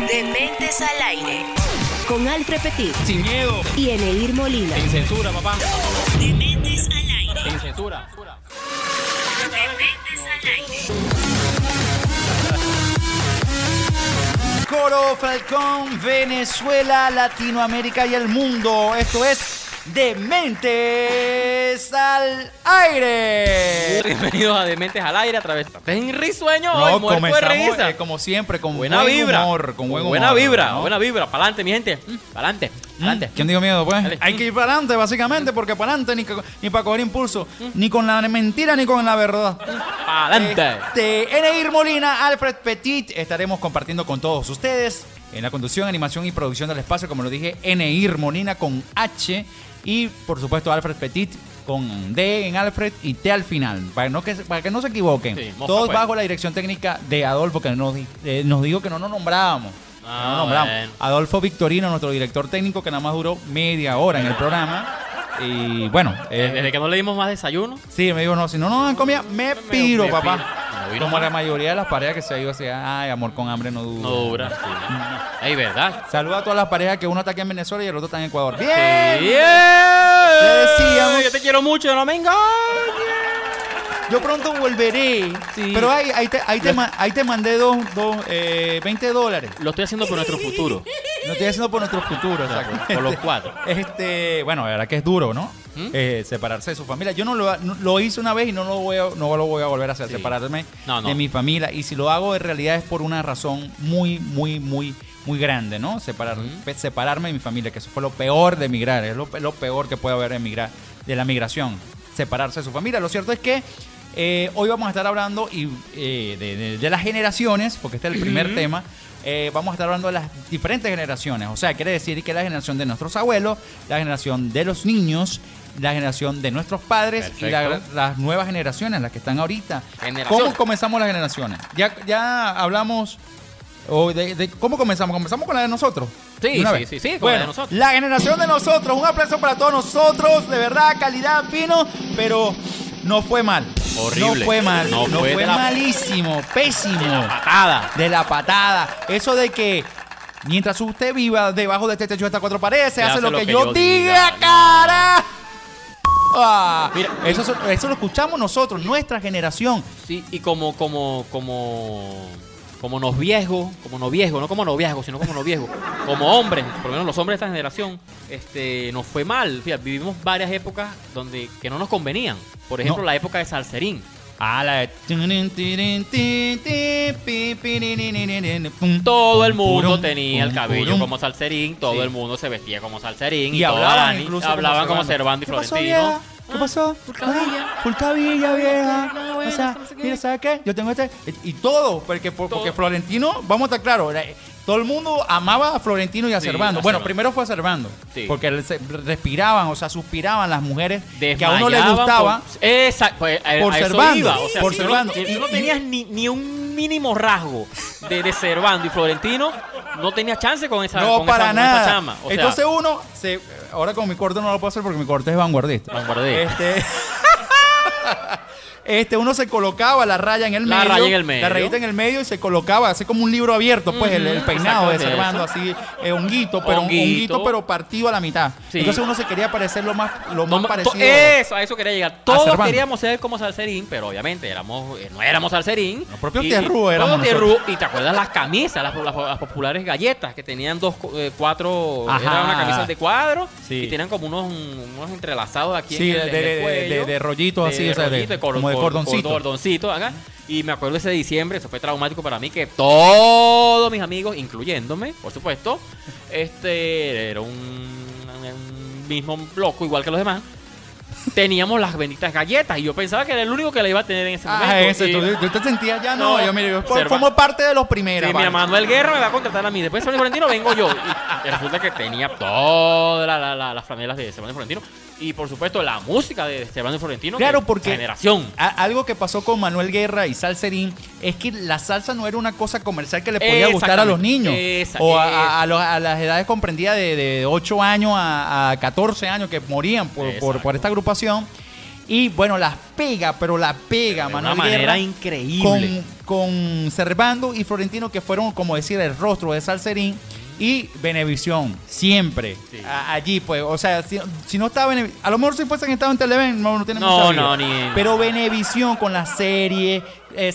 Dementes al aire. Con Alfred Petit Sin miedo. y Eneir Molina. Sin censura, papá. Dementes al aire. Sin censura. Dementes al aire. Coro Falcón, Venezuela, Latinoamérica y el mundo. Esto es Dementes al aire. Bienvenidos a Dementes al aire a través de risueño hoy, muerto de comenzamos, risa. eh, como siempre, con buena buen vibra. humor, con buen buena humor, vibra, ¿no? buena vibra. Para adelante, mi gente. Para adelante. ¿Mm? ¿Quién dijo miedo, pues? Dale. Hay que ir para adelante, básicamente, porque para adelante ni, para coger impulso, ni con la mentira ni con la verdad. Para adelante. Este, Eneir Molina, Alfred Petit, estaremos compartiendo con todos ustedes en la conducción, animación y producción del espacio, como lo dije, Eneir Molina con H y por supuesto Alfred Petit con D en Alfred y T al final, para, no que, para que no se equivoquen. Sí, Todos pues. bajo la dirección técnica de Adolfo, que nos, eh, nos dijo que no nos nombrábamos. Ah, nos nombramos. bueno. Adolfo Victorino, nuestro director técnico, que nada más duró media hora en el programa. Y bueno, eh, Desde que no le dimos más desayuno. Sí, me dijo, no, si no nos dan comida, me piro, me papá. piro. Como la mayoría de las parejas que se ha ido así, ay, amor con hambre no dura. No dura. Sí. Ey, ¿verdad? Saluda a todas las parejas que uno está aquí en Venezuela y el otro está en Ecuador. ¡Bien! Te decíamos- Yo te quiero mucho, no me engañes. Yo pronto volveré. Sí. Pero ahí, ahí, te, ahí, te, ma- ahí te mandé dos, dos, eh, 20 dólares. Lo estoy haciendo por nuestro futuro. Lo estoy haciendo por nuestro futuro, exacto. por- por los cuatro. Este, bueno, la verdad que es duro, ¿no? ¿Mm? Eh, separarse de su familia. Yo no lo, no- lo hice una vez y no lo voy a, no lo voy a volver a hacer. Sí. Separarme No, no. de mi familia. Y si lo hago, en realidad es por una razón muy, muy, muy, muy grande, ¿no? Separar, pe- separarme de mi familia, que eso fue lo peor de emigrar. Es lo, lo peor que puede haber de emigrar, de la migración. Separarse de su familia. Lo cierto es que eh, hoy vamos a estar hablando y, eh, de, de- de las generaciones, porque este es el primer tema. Eh, vamos a estar hablando de las diferentes generaciones. O sea, quiere decir que la generación de nuestros abuelos, la generación de los niños, la generación de nuestros padres y la- las nuevas generaciones, las que están ahorita. ¿Cómo comenzamos las generaciones? Ya, ya hablamos. O de, de- ¿Cómo comenzamos? ¿Comenzamos con la de nosotros? Sí, sí, sí, sí, con Bueno, la de nosotros. La generación de nosotros. Un aplauso para todos nosotros. De verdad, calidad, fino. Pero no fue mal. Horrible. No fue mal. No No, fue fue, de la- malísimo. Pésimo. Patada. De la patada. Eso de que mientras usted viva debajo de este techo de estas cuatro paredes, se hace lo que, yo, diga, cara. Ah, Mira, eso, eso lo escuchamos nosotros, nuestra generación. Sí, y como, como, como, como noviazgo, como noviazgo, no como noviazgo, sino como noviazgo, como hombres, por lo menos los hombres de esta generación, este, nos fue mal. Fíjate, vivimos varias épocas donde que no nos convenían. Por ejemplo, No. la época de Salserín. Ah, la de... Todo el mundo tenía el cabello como Salserín, todo Sí. el mundo se vestía como Salserín Y todo hablaban incluso hablaban como. Servando y ¿Qué pasó, Florentino. ¿Qué pasó? Fulcavilla. Ah, Fulcavilla, vieja. Bueno, o sea, no sé qué. mira, ¿sabes qué? Yo tengo este... Y todo, porque, por- porque Todo. Florentino, vamos a estar claros, todo el mundo amaba a Florentino y a Sí, Servando. a Bueno, primero fue a Servando, Sí. porque respiraban, o sea, suspiraban las mujeres que a uno le Desmayaban gustaba. por- Exacto, pues, a- por a iba, o sea, por si no- Servando. si no, tenías ni, ni un mínimo rasgo de, de Servando y Florentino, no tenías chance con esa, No, con para esa, con esa nada. chama. O sea, Entonces uno, se, ahora con mi corte no lo puedo hacer porque mi corte es vanguardista. Vanguardista. Este, este, uno se colocaba la raya en el La medio. raya en el medio. La rayita en el medio y se colocaba, así como un libro abierto, pues el, peinado de Servando, así, eh, honguito, pero Honguito. honguito, pero partido a la mitad. Sí. Entonces uno se quería parecer lo más, lo más parecido. eso, a eso quería llegar. Todos queríamos ser como Salserín, pero obviamente éramos, eh, no éramos Salserín. Los propios y- éramos los tierrú, Y te acuerdas las camisas, las, las- las populares galletas, que tenían dos, eh, cuatro, Ajá. era una camisa de cuadro, Sí. y tenían como unos, unos entrelazados aquí Sí, en el, de- en el de- de- cuello. de- de rollitos así, o sea, de- rollito, como cor- cordoncito. cordoncito acá. Y me acuerdo ese diciembre, eso fue traumático para mí, que todos mis amigos, incluyéndome, por supuesto, este era un, un mismo loco igual que los demás. Teníamos las benditas galletas y yo pensaba que era el único que la iba a tener en ese momento. Ah, ese, Y- tú, tú te sentías ya, no, No, yo mire, yo for- Serva- formo parte de los primeros. Sí, mi Manuel Guerra me va a contratar a mí. Después de y Florentino vengo yo. Y resulta que tenía todas la- la- la- las franelas de y Florentino. Y por supuesto la música de y Florentino. Claro, que- porque- Generación. A- algo que pasó con Manuel Guerra y Salserín es que la salsa no era una cosa comercial que le podía gustar a los niños. Esa- o a, esa. a- a los- a las edades comprendidas de, de 8 años a, a 14 años que morían por, por- esta agrupación. Y bueno, las pega, pero la pega, de Manuel una manera Guerra, increíble. Con, con Servando y Florentino, que fueron, como decir, el rostro de Salserín. Y Venevisión, siempre. Sí. A- allí, pues, o sea, si, si no estaba a lo mejor si fuesen estado en Televen, no, no tiene No, no, ni- Pero Venevisión con la serie,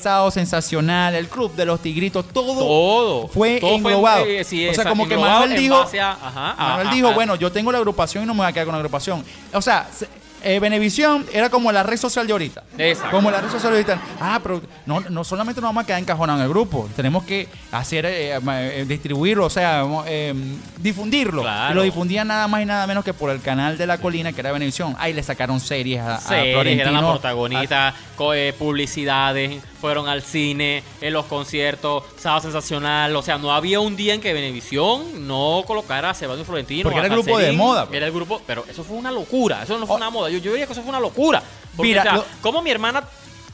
Sábado Sensacional, el Club de los Tigritos, todo, todo fue todo englobado. eh, sí, o sea, como que Manuel dijo, a- ajá, Manuel dijo, bueno, yo tengo la agrupación y no me voy a quedar con la agrupación. O sea, se- eh, Venevisión era como la red social de ahorita. Exacto. Como la red social de ahorita. Ah, pero no, no solamente nos vamos a quedar encajonados en el grupo, tenemos que hacer, eh, eh, distribuirlo, o sea, eh, difundirlo. Claro. Y lo difundían nada más y nada menos que por el canal de la colina, que era Venevisión. Ahí le sacaron series a, a series, eran Florentino. la protagonista, co- eh, publicidades, fueron al cine, en los conciertos, sábado sensacional, o sea, no había un día en que Venevisión no colocara a Sebastián Florentino. Porque a era el grupo de moda, pues. Era el grupo, pero eso fue una locura, eso no fue Oh. una moda, yo, yo diría que eso fue una locura. Porque, Mira, o sea, lo- como mi hermana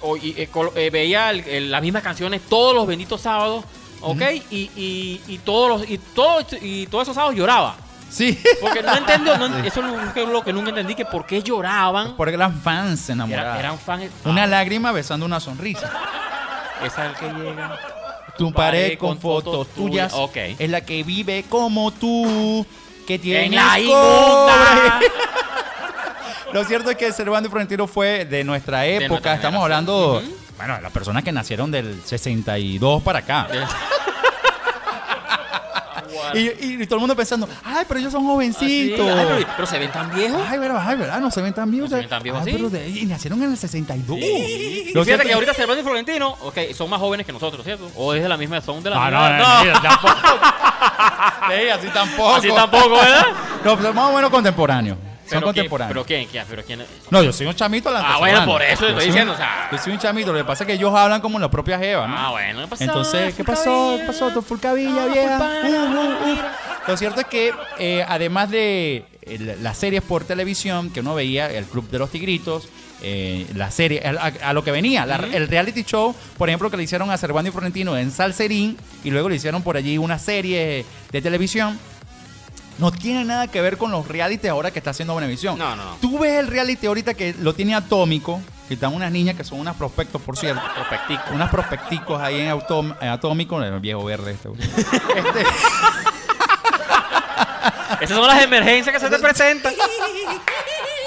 o- y, eh, col- eh, veía el- el- las mismas canciones todos los benditos sábados, ¿ok? y, y, y todos los, y, todo, y todos esos sábados lloraba. Sí. Porque no entendió, no- eso es lo que nunca entendí, que por qué lloraban. Porque eran fans enamorados. Era- eran fans. Una lágrima besando una sonrisa. Esa es el que llega. Tu pared con fotos tuyas Ok. es la que vive como tú, que tiene En la inmunda. Lo cierto es que Servando y Florentino fue de nuestra época. nuestra Estamos hablando, Ujú. bueno, de las personas que nacieron del 62 para acá. Y, y- y todo el mundo pensando, ay, pero ellos son Ah, sí. jovencitos. Ay, pero, pero se ven tan viejos. Ay, pero, ay, ¿verdad? No se ven tan viejos. No se ven tan viejos Ay, así. pero de- y nacieron en el 62. Y Lo fíjate cierto que ahorita Servando y Florentino, ok, son más jóvenes que nosotros, ¿cierto? O es de la misma, son de la No, misma. no, no, no, tampoco. Sí, así tampoco. Así tampoco, ¿verdad? No, pues más o menos contemporáneos. Son Pero contemporáneos. Pero quién, quién, pero quién. No, yo soy un chamito la Ah, bueno, por eso Yo estoy diciendo, un- o sea. Yo soy un chamito, lo que pasa es que ellos hablan como la propia Jeva, ¿no? Ah, bueno, ¿qué pasó? Entonces, ¿qué pasó? ¿Qué pasó? Tu fulcavilla, vieja. Uh, uh, uh. Lo cierto es que, eh, además de eh, las series por televisión que uno veía, el Club de los Tigritos, eh, la serie, a, lo que venía, la- el reality show, por ejemplo, que le hicieron a Servando y Florentino en Salserín, y luego le hicieron por allí una serie de televisión. No tiene nada que ver con los reality ahora que está haciendo Venevisión. No, no, no. Tú ves el reality ahorita que lo tiene Atómico, que están unas niñas que son unas prospectos, por cierto. Prospectico. Unas prospecticos ahí en, Autom- en Atómico, el viejo verde este. Este, Esas son las emergencias que se te presentan.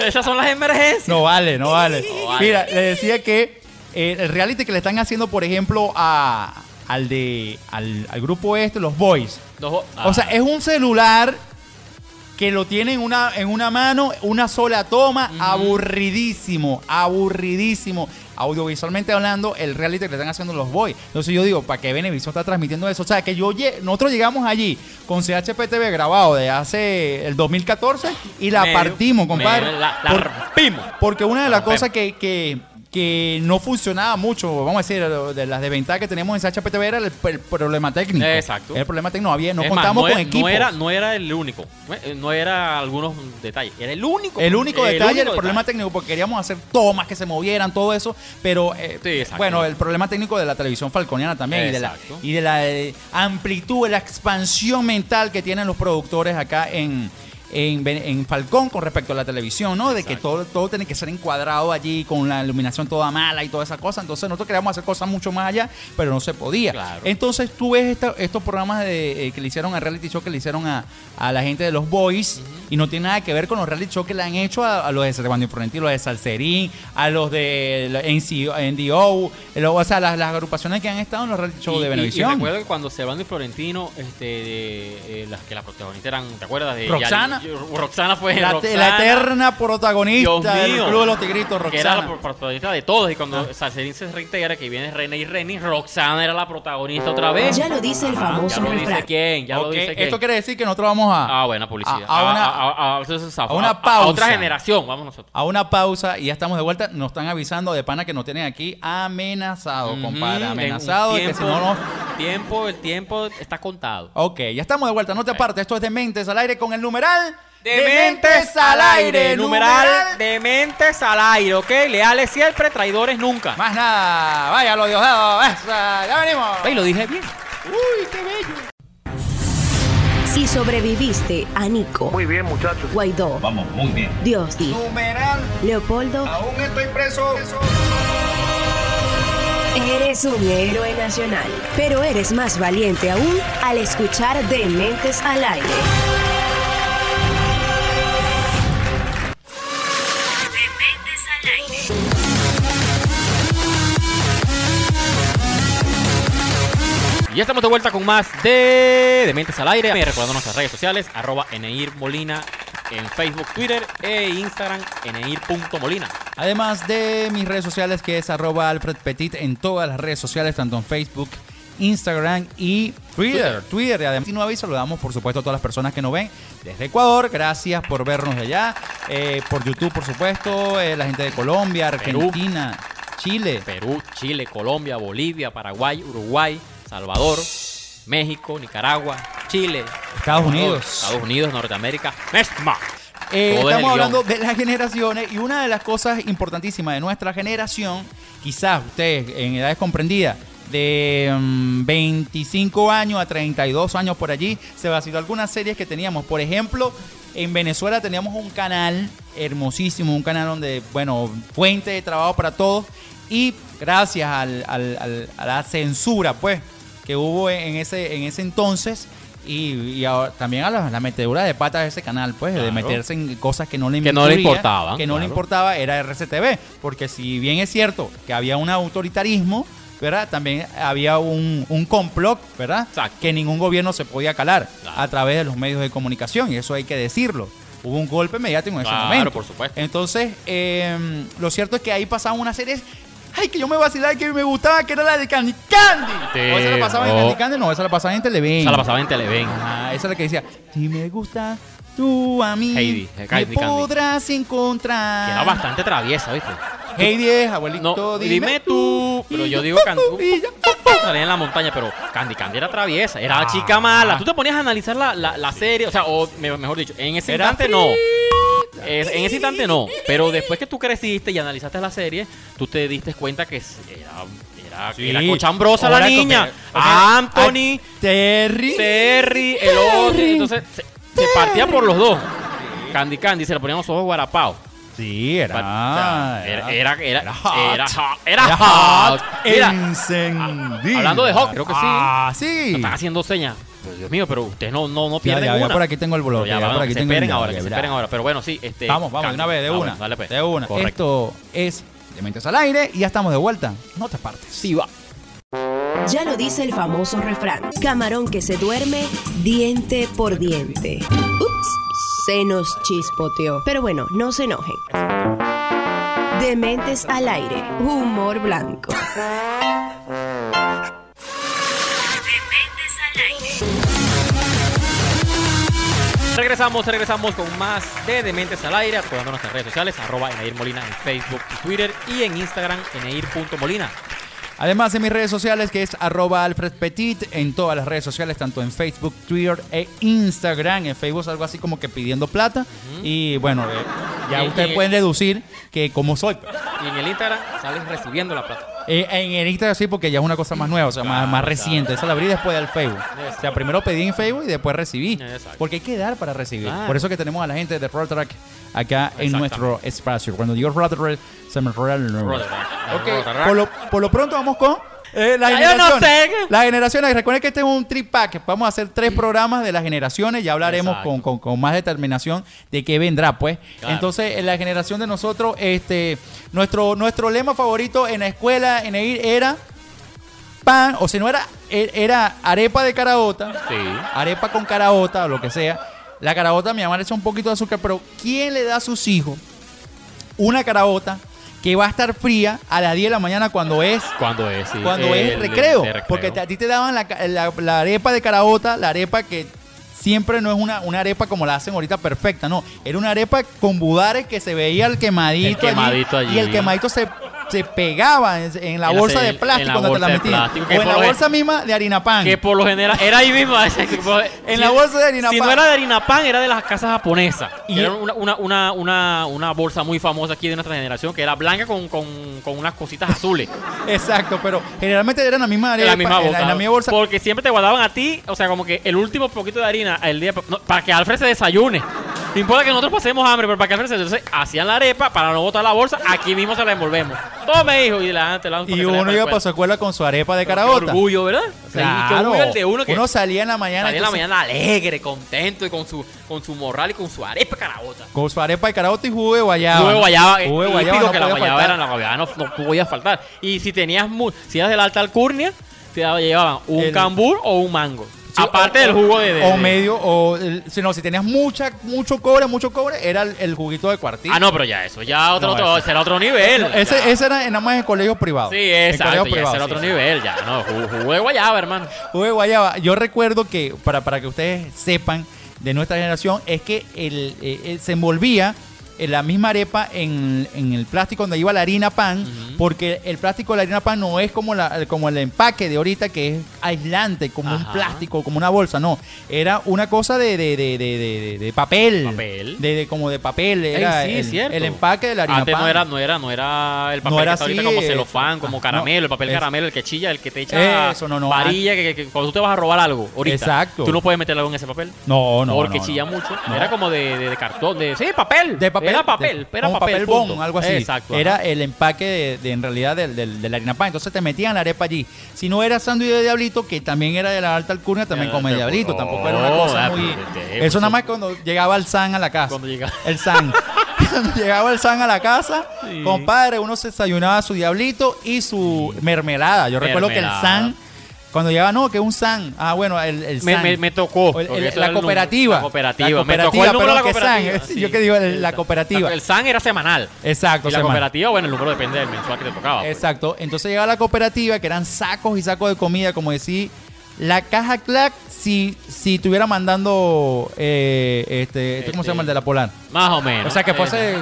Esas son las emergencias. no vale, no vale. No vale. Mira, le decía que eh, el reality que le están haciendo, por ejemplo, a, al de al, al grupo este, los Boys. Los- O sea, ah, es un celular que lo tiene en una, en una mano, una sola toma, aburridísimo, aburridísimo. Audiovisualmente hablando, el reality que le están haciendo los boys. Entonces yo digo, ¿para qué Venevisión está transmitiendo eso? O sea, que yo nosotros llegamos allí con CHPTV grabado de hace el 2014 y la medio- partimos, compadre. medio- La, la Por- rompimos. porque una de las cosas que, que, que no funcionaba mucho, vamos a decir, de las desventajas que tenemos en CHPTV era el, el problema técnico. Exacto. El problema técnico, no había, no Es más, contamos no con equipo. No era, no era el único. Eh, No era algunos detalles. Era el único. El único detalle, el único problema detalle. técnico, porque queríamos hacer tomas que se movieran, todo eso, pero eh, Sí, bueno, el problema técnico de la televisión falconiana también y de la, y de la eh, amplitud, de la expansión mental que tienen los productores acá en, en, en Falcón con respecto a la televisión, ¿no? De que todo, todo tiene que ser encuadrado allí con la iluminación toda mala y toda esa cosa. Entonces nosotros queríamos hacer cosas mucho más allá, pero no se podía. Claro. Entonces tú ves esta- estos programas de, eh, que le hicieron a reality show que le hicieron a, a la gente de los Boys y no tiene nada que ver con los reality show que le han hecho a, a los de Cervantes y Florentino, los de Salserín, a los de la NDO, eh, o sea, las, las agrupaciones que han estado en los reality show Y- de y- Venevisión. Y, recuerdo que cuando Servando y Florentino, este, de, eh, las que las protagonistas eran, ¿te acuerdas? De Roxana. Roxana fue la, Roxana, la eterna protagonista Dios del mío. Club de los Tigritos, Que era la Roxana. pro- protagonista de todos. Y cuando Salserín se reintegra, que viene René y Reni, Roxana era la protagonista otra vez. Ya lo dice el Ah, famoso Ya lo dice quién, ya lo dice quién. Esto quiere decir que nosotros vamos a, Ah, buena publicidad. a- a una- a, a- entonces, a una a- pausa. otra generación, vamos nosotros. a una pausa y ya estamos de vuelta. Nos están avisando de pana que nos tienen aquí amenazado, compadre. Ujú, Amenazado de en un que si no nos. tiempo, el tiempo está contado. Ok, ya estamos de vuelta. No te apartes. Esto es Dementes al aire con el numeral. Dementes al aire, numeral Dementes al aire, ¿ok? Leales siempre, traidores nunca. Más nada. Vaya, lo Diosdado. Ya venimos. Ay, lo dije bien. Uy, qué bello. Si sobreviviste a Nico, Muy bien, muchachos. Guaidó, Vamos, muy bien. Dios y Numeral, Leopoldo, aún estoy preso. eres un héroe nacional. Pero eres más valiente aún al escuchar Dementes al aire. Y ya estamos de vuelta con más de Dementes al Aire. Recordando nuestras redes sociales, arroba Eneir Molina en Facebook, Twitter e Instagram, eneir.molina. Además de mis redes sociales, que es arroba Alfred Petit en todas las redes sociales, tanto en Facebook, Instagram y Twitter. Twitter. Y además, nueva y saludamos, por supuesto, a todas las personas que nos ven desde Ecuador. Gracias por vernos de allá. Eh, por YouTube, por supuesto. eh, la gente de Colombia, Perú. Argentina, Chile. Perú, Chile, Colombia, Bolivia, Paraguay, Uruguay, Salvador, México, Nicaragua, Chile, Estados Unidos. Estados Unidos, Norteamérica, Mesma. Eh, estamos hablando de las generaciones y una de las cosas importantísimas de nuestra generación, quizás ustedes en edades comprendidas de mm, 25 años a 32 años por allí, se vaciló algunas series que teníamos. Por ejemplo, en Venezuela teníamos un canal hermosísimo, un canal donde, bueno, fuente de trabajo para todos y gracias al- al- al- a la censura, pues, que hubo en ese, en ese entonces. Y, y ahora- también a la, la metedura de patas de ese canal, pues, de Claro. meterse en cosas que no le, Que no le incluía, importaban, Que no le claro. importaba era RCTV. Porque si bien es cierto que había un autoritarismo, ¿verdad? También había un, un complot, ¿verdad? Exacto. Que ningún gobierno se podía calar Claro. a través de los medios de comunicación. Y eso hay que decirlo. Hubo un golpe mediático en ese Claro, momento. por supuesto. Entonces, eh, lo cierto es que ahí pasaban unas series. Ay, que yo me vacilaba, que me gustaba, que era la de Candy Candy. Sí, o esa la pasaba en oh. Candy Candy, no, esa la pasaba en Televen. Esa la pasaba en Televen. Ah, esa es la que decía, si me gusta tú a mí, Heidi, me Candy podrás encontrar. Que era bastante traviesa, ¿viste? Heidi es, abuelito, No, dime, dime tú. Pero yo digo Candy. En la montaña, pero Candy Candy era traviesa, era Ah. chica mala. Tú te ponías a analizar la, la, la serie, o sea, o me- mejor dicho, en ese Era instante no. En ese instante no, pero después que tú creciste y analizaste la serie, tú te diste cuenta que era, era, Sí. era cochambrosa la Ahora, niña. ok, ok. Anthony, Terry. Terry, el otro. Entonces se, se partía por los dos. Candy Candy se le ponían los ojos guarapados. Sí, era. O sea, era, era, era, era hot. era hot. Era Era hot. hablando de hot, creo que sí. Ah, sí. están haciendo señas. Pero, Dios mío, pero ustedes no, no, no Ya, pierden ya, ya una. por aquí tengo el blog. Pero ya, por aquí se tengo el esperen ahora, que se esperen ahora. Pero bueno, sí, este. Vamos, vamos, de una vez, de una. bueno, dale, pues. De una. Correcto. Esto es Dementes al aire y ya estamos de vuelta. No te partes. Sí, va. Ya lo dice el famoso refrán. Camarón que se duerme, diente por diente. Ups, se nos chispoteó. Pero bueno, no se enojen. Dementes al aire, humor blanco. Regresamos, regresamos con más de Dementes al Aire, apoyando nuestras redes sociales, arroba Eneir Molina en Facebook y Twitter y en Instagram, eneir.molina. Además en mis redes sociales que es arroba Alfred Petit en todas las redes sociales, tanto en Facebook, Twitter e Instagram. En Facebook algo así como que pidiendo plata. Y bueno, eh, ya Y- ustedes y- pueden deducir que como soy. Y en el Instagram sales recibiendo la plata. Eh, en el Instagram sí, porque ya es una cosa más nueva, o sea, más, Claro, más reciente. Esa la abrí después del Facebook. O sea, primero pedí en Facebook y después recibí. Exacto. Porque hay que dar para recibir. Claro. Por eso que tenemos a la gente de Rotrack acá en nuestro espacio. Cuando digo Rotrack, se me enreda el nombre. Rotrack. Ok, Rotrack. por lo, por lo pronto vamos con eh, las Ya yo no sé. Las generaciones. Recuerden que este es un trip pack. Vamos a hacer tres programas de las generaciones. Ya hablaremos con, con- con más determinación de qué vendrá, pues. Claro. Entonces, en la generación de nosotros, este, nuestro, nuestro lema favorito en la escuela, en ir, era pan, o si no era, e- era arepa de caraota, Sí. arepa con caraota, o lo que sea. La caraota, mi mamá le echa un poquito de azúcar, pero ¿quién le da a sus hijos una caraota que va a estar fría a las 10 de la mañana cuando es Cuando es, sí. cuando El- es recreo. Porque te- a ti te daban la, la- la arepa de caraota, la arepa que siempre no es una, una arepa como la hacen ahorita perfecta, no. Era una arepa con budares que se veía el quemadito, El quemadito allí. Y el quemadito se se pegaba en, en la En bolsa de plástico cuando te la metían. O en la gen- bolsa misma de harina pan. Que por lo general era ahí por- En la bolsa de harina Si pan. no era de harina pan, era de las casas japonesas. Y- era una, una, una, una, una bolsa muy famosa aquí de nuestra generación que era blanca con, con, con unas cositas azules. Exacto, pero generalmente la misma En la misma bolsa. en la misma bolsa. Porque siempre te guardaban a ti, o sea, como que el último poquito de harina el día no, para que Alfred se desayune. No importa que nosotros pasemos hambre, pero para que Entonces hacían la arepa para no botar la bolsa, aquí mismo se la envolvemos. Tome, hijo, y la Y uno iba para su escuela con su arepa de caraota. Qué orgullo, ¿verdad? O sea, y qué Claro. orgullo el de uno que Uno salía en la mañana, salía en la mañana alegre, contento y con su, con su morral y con su arepa carabota. con su arepa de caraota y jugo de guayaba. Jugo de guayaba, Jugo de eh, guayaba no que la guayaba faltar. era la guayaba no, no podía faltar. Y si tenías si eras de la alta alcurnia, te llevaban un El- cambur o un mango. Aparte o- del jugo de, de- o medio o el- si no si tenías mucha mucho cobre mucho cobre era el, el juguito de cuartito Ah, no, pero ya eso, ya otro, No, otro, ese- será otro nivel. ese, ese era nada más en colegios privados Sí, exacto, ya privados, será sí, otro sí. nivel, ya, no, jugo, de guayaba, hermano. Jugo de guayaba yo recuerdo que para, para que ustedes sepan de nuestra generación es que el, eh, eh, se envolvía en la misma arepa en, en el plástico donde iba la harina pan, porque el plástico de la harina pan no es como, la, como el empaque de ahorita que es aislante, como un plástico, como una bolsa, no. Era una cosa de, de, de, de, de- papel. Papel. De, de- como de papel. Era sí, el, el empaque de la harina Antes pan. no era, no era, no era el papel No era que está ahorita como eh, celofán, como ah, caramelo, no, el papel es- caramelo, el que chilla, el que te echa Eso, no, no, varilla, que, que- que cuando tú te vas a robar algo ahorita, Exacto. tú no puedes meter algo en ese papel. No, no, porque chilla mucho. No. Era como de cartón, de sí, papel. de papel Era papel, de- era papel, bon, punto. algo así Exacto. era ajá. el empaque de, de, en realidad del, del- de la harina pan entonces te metían la arepa allí si no era sándwich de diablito que también era de la alta alcurnia también come diablito tampoco era una oh, cosa ah, muy ¿qué? eso nada más cuando llegaba el san a la casa Cuando llega- el san cuando llegaba el san a la casa Sí. compadre uno se desayunaba su diablito y su mermelada yo recuerdo que el san cuando llegaba no que un san ah bueno el, el Me, san me, me tocó. el- el- la cooperativa. La cooperativa. La me tocó cooperativa, el número de la que cooperativa. SAN, yo que digo, la cooperativa. El SAN era semanal. exacto Y la cooperativa, bueno, el número depende del mensual que te tocaba. pues. Exacto. Entonces llegaba la cooperativa, que eran sacos y sacos de comida, como decir, la caja Clack, si, si estuviera mandando, eh, este, ¿cómo se Este, llama el de la Polar? Más o menos. O sea, que fuese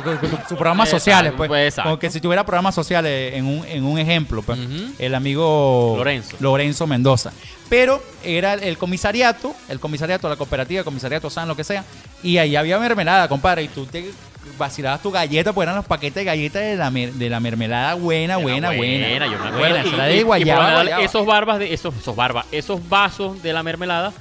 sus programas Exacto, sociales, pues. pues, exacto. Como que si tuviera programas sociales en un, en un ejemplo, pues. Ujú. El amigo Lorenzo. Lorenzo Mendoza. Pero era el comisariato, el comisariato, la cooperativa, el comisariato San, lo que sea. Y ahí había mermelada, compadre. Y tú te vacilabas tu galleta, pues eran los paquetes de galletas de la, mer- de la mermelada buena, Era buena, buena. yo me acuerdo. Buena, Y- esa era y- de y por guayaba, lo general, guayaba. Esos barbas, de, esos, esos barbas, esos vasos de la mermelada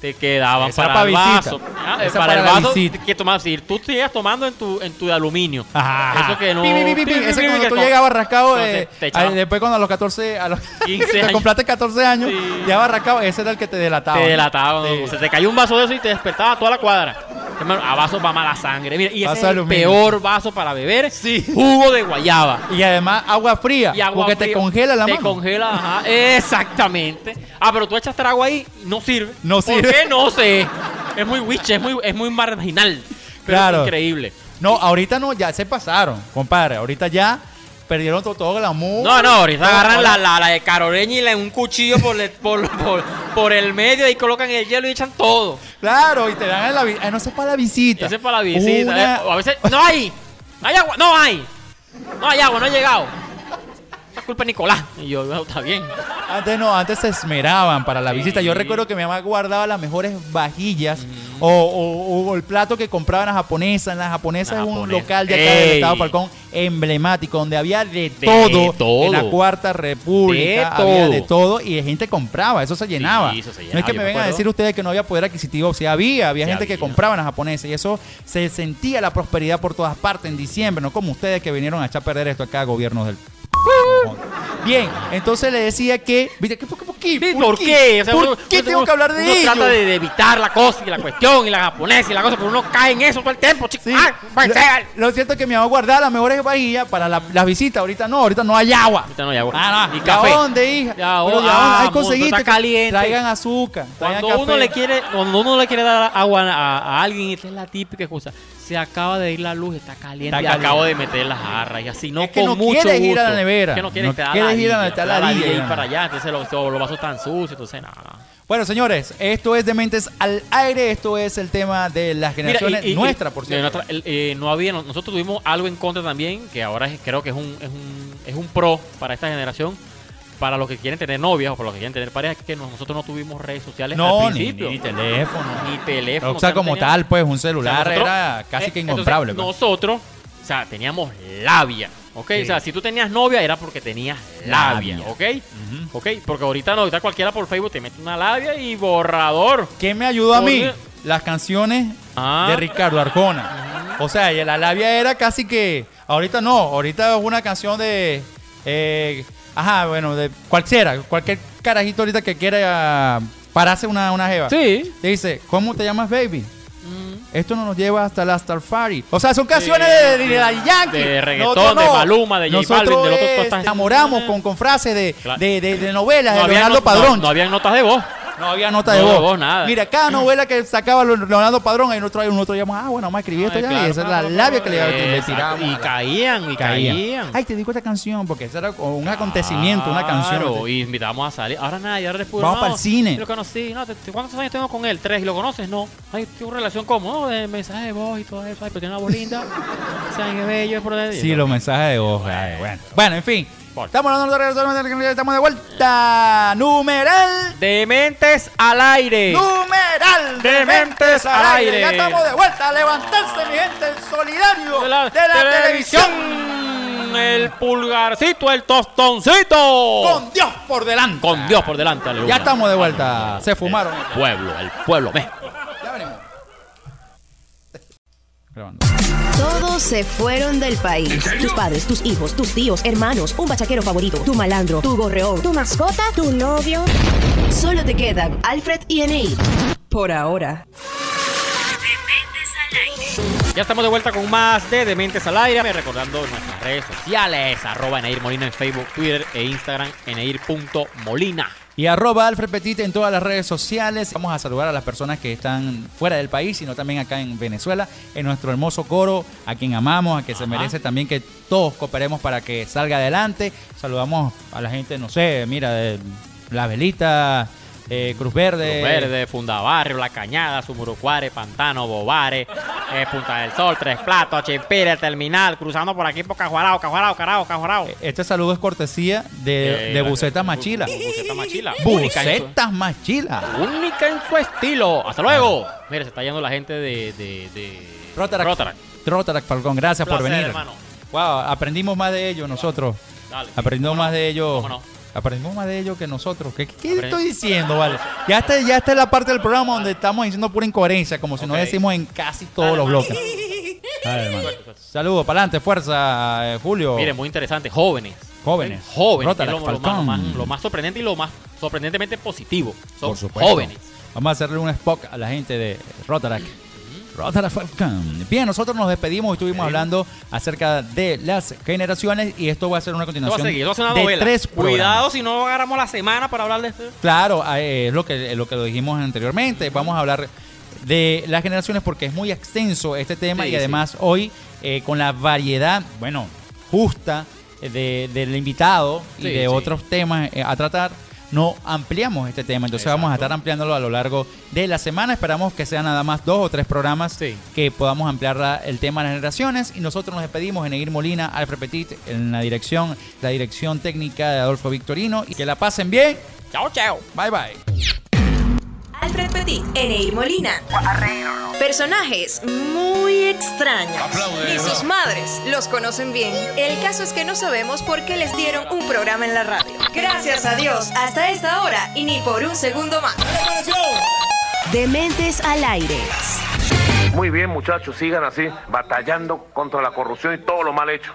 te quedaban Esa para, el visita. vaso. Ah, Esa para, para el la vaso visita. que tomabas. Si tú sigues tomando en tu, en tu de aluminio. Ajá. Eso que no. Pi, pi, pi, Ese pi, cuando que tú con- llegabas rascado, entonces eh, te echaban- a- después cuando a los 14, a los 15 te años. compraste 14 años, Sí. llegabas rascado, ese era el que te delataba. Te ¿no? delataba. ¿no? Se te cayó un vaso de eso y te despertaba toda la cuadra. Hermano, a vasos va mala sangre. Mira, y ese Vaso es el aluminio. peor vaso para beber. Sí. Jugo de guayaba. Y además agua fría, Y agua porque te congela la te mano. congela, ajá. Exactamente. Ah, pero tú echas trago ahí no sirve. No ¿Por sirve. qué? No sé. Es muy witch, es muy, es muy marginal. Pero Claro. es increíble. No, ahorita no, ya se pasaron, compadre. Ahorita ya perdieron todo, todo glamour. No, no, ahorita agarran la, la, la de caroreña y le un cuchillo por, el- por, por, por el medio y colocan el hielo y echan todo. Claro, y te dan la visita. no sé para la visita. Ese es para la visita. Una- eh, a veces, no hay. No hay agua. No hay. No hay agua, no ha llegado. Es culpa de Nicolás. Y yo, "Bueno, está bien. Antes no, antes se esmeraban para la Sí. visita. Yo recuerdo que mi mamá guardaba las mejores vajillas o, o- o el plato que compraba en la japonesa. En la japonesa La es un local de acá del. Estado Falcón emblemático, donde había de, De todo, todo. en la Cuarta República. De había todo. de todo y la gente compraba, eso se llenaba. eso se no es que me me vengan a decir ustedes que no había poder adquisitivo, sí había, había Sí gente que compraba en la japonesa y eso se sentía la prosperidad por todas partes en diciembre, no como ustedes que vinieron a echar a perder esto acá, gobiernos del Bien, entonces le decía que. ¿Viste? ¿Qué, qué? ¿Por, qué? O sea, ¿Por uno- qué uno- tengo que hablar de uno ello? trata de, evitar la cosa y la cuestión y la japonesa y la cosa, pero uno cae en eso todo el tiempo, chicos. Sí. Ah, pues, lo, lo cierto es que mi mamá guardaba las mejores vajillas para la- las visitas. Ahorita no, ahorita no hay agua. Ahorita no hay agua. Ah, no. ¿Y café. dónde, hija? Ya, oh, ya, ah, hay mundo conseguiste está caliente. Traigan azúcar. traigan Cuando uno le quiere, cuando uno le quiere dar agua a, a alguien, esta es la típica excusa. Se acaba de ir la luz, está caliente. Está acabo de meter las jarras y así no Es que con no mucho quieres ir a la nevera. Que no quieres No te da quieres ir a te la da ya. para allá, entonces los, los están sucios, entonces nada. Bueno, señores, esto es Dementes al Aire. Esto es el tema de las Mira, generaciones. y- y- nuestra, por cierto. nuestra- eh, no había, no- nosotros tuvimos algo en contra también, que ahora es- creo que es un, es un, es un pro para esta generación. Para los que quieren tener novias o para los que quieren tener parejas, que no- nosotros no tuvimos redes sociales No, al ni, principio. ni teléfono. Ni teléfono. O sea, como tal, pues un o sea, celular nosotros- era casi eh, que entonces, incomprable. pues. Nosotros, o sea, teníamos labia, ¿ok? Sí. O sea, si tú tenías novia era porque tenías labia, Labia. ¿ok? Ujú. ¿Ok? Porque ahorita no, ahorita cualquiera por Facebook te mete una labia y borrador. ¿Qué me ayudó a mí? Las canciones Ah. de Ricardo Arjona. O sea, la labia era casi que. Ahorita no, ahorita es una canción de. eh, ajá, bueno, de cualquiera, cualquier carajito ahorita que quiera pararse una, una jeva. Sí. Te dice, ¿cómo te llamas, baby? Esto no nos lleva hasta la Starfari. O sea, son canciones de, de, Daddy Yankee. de reggaetón, de Maluma, de J Balvin, del otro, es- tú estás- enamoramos con, con frases de, Claro. de, de- de novelas No de Leonardo Padrón. no- no habían notas de voz. No había nota No de voz. voz, nada. Mira, cada novela que sacaba Leonardo Padrón, ahí nosotros, nosotros llamamos, ah, bueno, vamos a escribir esto ya. claro, y esa es la claro, labia claro. que le, le tirábamos. Y caían, y caían. Ay, te digo esta canción, porque ese era un acontecimiento, una canción. Claro, y invitábamos a salir. Ahora nada, y ahora después. Vamos no, pa'l cine. Yo lo conocí. No, te- te- ¿Cuántos años tengo con él? Tres. ¿Y lo conoces? No. Ay, tengo una relación como, ¿no? De mensaje de voz y todo eso. Ay, pero tiene una voz linda. ¿Saben qué bello? Es por. Sí, los mensajes de voz. ay, bueno. bueno, en fin. Estamos hablando de regreso, estamos de vuelta. Numeral. Dementes al aire. Numeral. Dementes al aire. Ya estamos de vuelta. Levantarse, mi gente, el solidario de la, televisión. televisión. El pulgarcito, el tostoncito. Con Dios por delante. Con Dios por delante. aleluya. Ya estamos de vuelta. Se fumaron. Pueblo, el pueblo. Ve. Ya venimos. Grabando. Todos se fueron del país. Tus padres, tus hijos, tus tíos, hermanos, un bachaquero favorito, tu malandro, tu gorreón, tu mascota, tu novio. Solo te quedan Alfred y Eneid. Por ahora. Ya estamos de vuelta con más de Dementes al Aire. Recordando nuestras redes sociales: arroba Eneir Molina en Facebook, Twitter e Instagram, eneir.molina. Y arroba Alfred Petit en todas las redes sociales. Vamos a saludar a las personas que están fuera del país, sino también acá en Venezuela, en nuestro hermoso coro, a quien amamos, a quien se merece también que todos cooperemos para que salga adelante. Saludamos a la gente, no sé, mira, de La Velita, eh, Cruz Verde. Cruz Verde, Fundabarrio, La Cañada, Sumurucuare, Pantano, Bobare, eh, Punta del Sol, Tres Platos, Chimpire, Terminal, cruzando por aquí por Cajuarao, Cajuarao, Carao, Cajuarao. Este saludo es cortesía de, Eh, de Bucetas Bu- Machila. Bu- Buceta Machila. Bucetas Machila. Única en su estilo. Hasta luego. Mire, se está yendo la gente de. de, de... Falcón, gracias por venir. hermano. Wow, aprendimos más de ellos nosotros. Dale. Aprendimos más de ellos. Aprendimos más de ellos que nosotros. ¿Qué, estoy diciendo, vale? Ya está, ya está la parte del programa donde estamos diciendo pura incoherencia, como si no Ok. decimos en casi todos los bloques. Dale, hermano. Saludos, para adelante, fuerza, eh, Julio. Mire, muy interesante. Jóvenes. Jóvenes. Jóvenes. que es Rotarac lo, lo más, lo, Falcón. más, lo más sorprendente y lo más sorprendentemente positivo. Son Por supuesto. jóvenes. Vamos a hacerle un spot a la gente de Rotarac. Bien, nosotros nos despedimos y estuvimos hablando acerca de las generaciones y esto va a ser una continuación una de novela. tres Cuidado programas. si no agarramos la semana para hablar de esto. Claro, eh, es lo que, es lo que lo dijimos anteriormente. Vamos a hablar de las generaciones porque es muy extenso este tema Sí, y además hoy eh, con la variedad, bueno, justa eh, de- del invitado y de otros temas eh, a tratar, no ampliamos este tema. Entonces vamos a estar ampliándolo a lo largo de la semana. Esperamos que sean nada más dos o tres programas Sí. que podamos ampliar la- el tema de las generaciones. Y nosotros nos despedimos en Eguir Molina, Alfred Petit, en la dirección, la dirección técnica de Adolfo Victorino. Y que la pasen bien. Chao, chao. Bye bye. Alfred Petit, Eneir Molina. Personajes muy extraños. Ni sus madres los conocen bien. El caso es que no sabemos por qué les dieron un programa en la radio. Gracias a Dios, hasta esta hora y ni por un segundo más. Dementes al aire. Muy bien, muchachos, sigan así, batallando contra la corrupción y todo lo mal hecho.